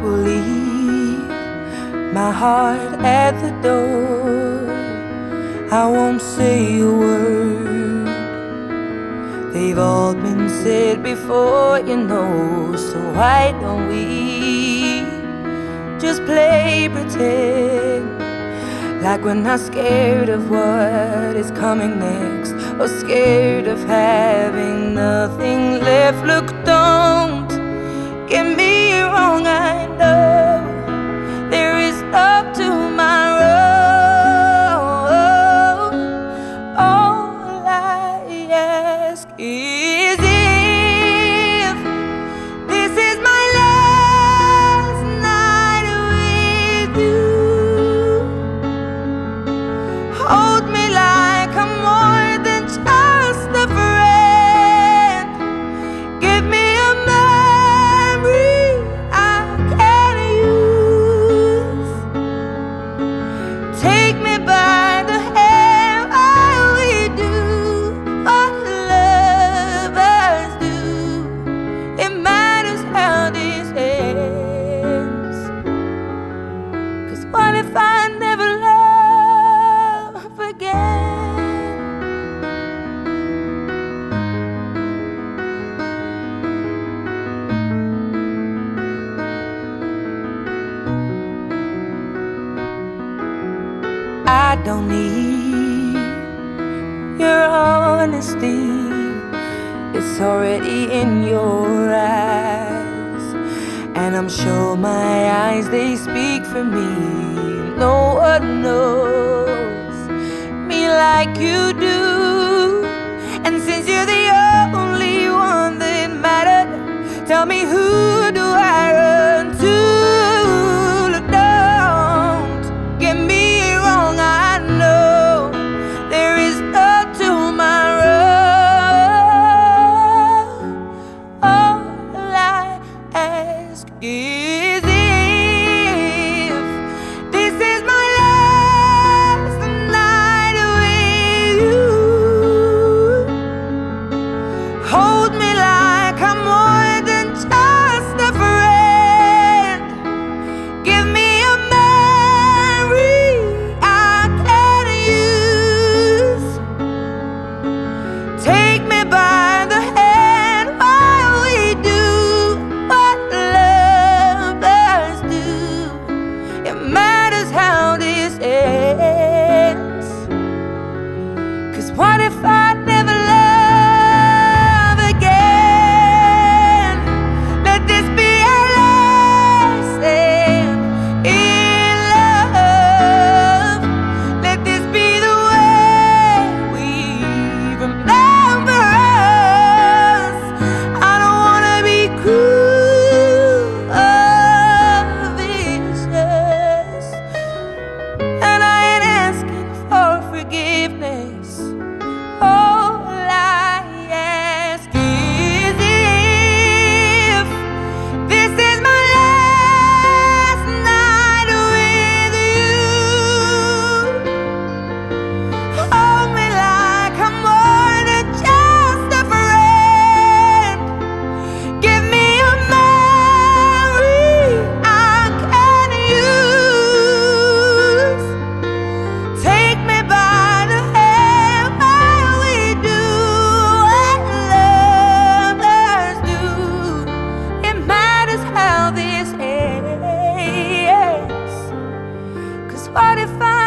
will leave my heart at the door. I won't say a word. They've all been said before, you know, so why don't we just play pretend? Like we're not scared of what is coming next, or scared of having nothing left. Look, don't give me I don't need your honesty. It's already in your eyes, and I'm sure my eyes they speak for me. No one knows me like you do, and since you're the only one that mattered, tell me who. What if I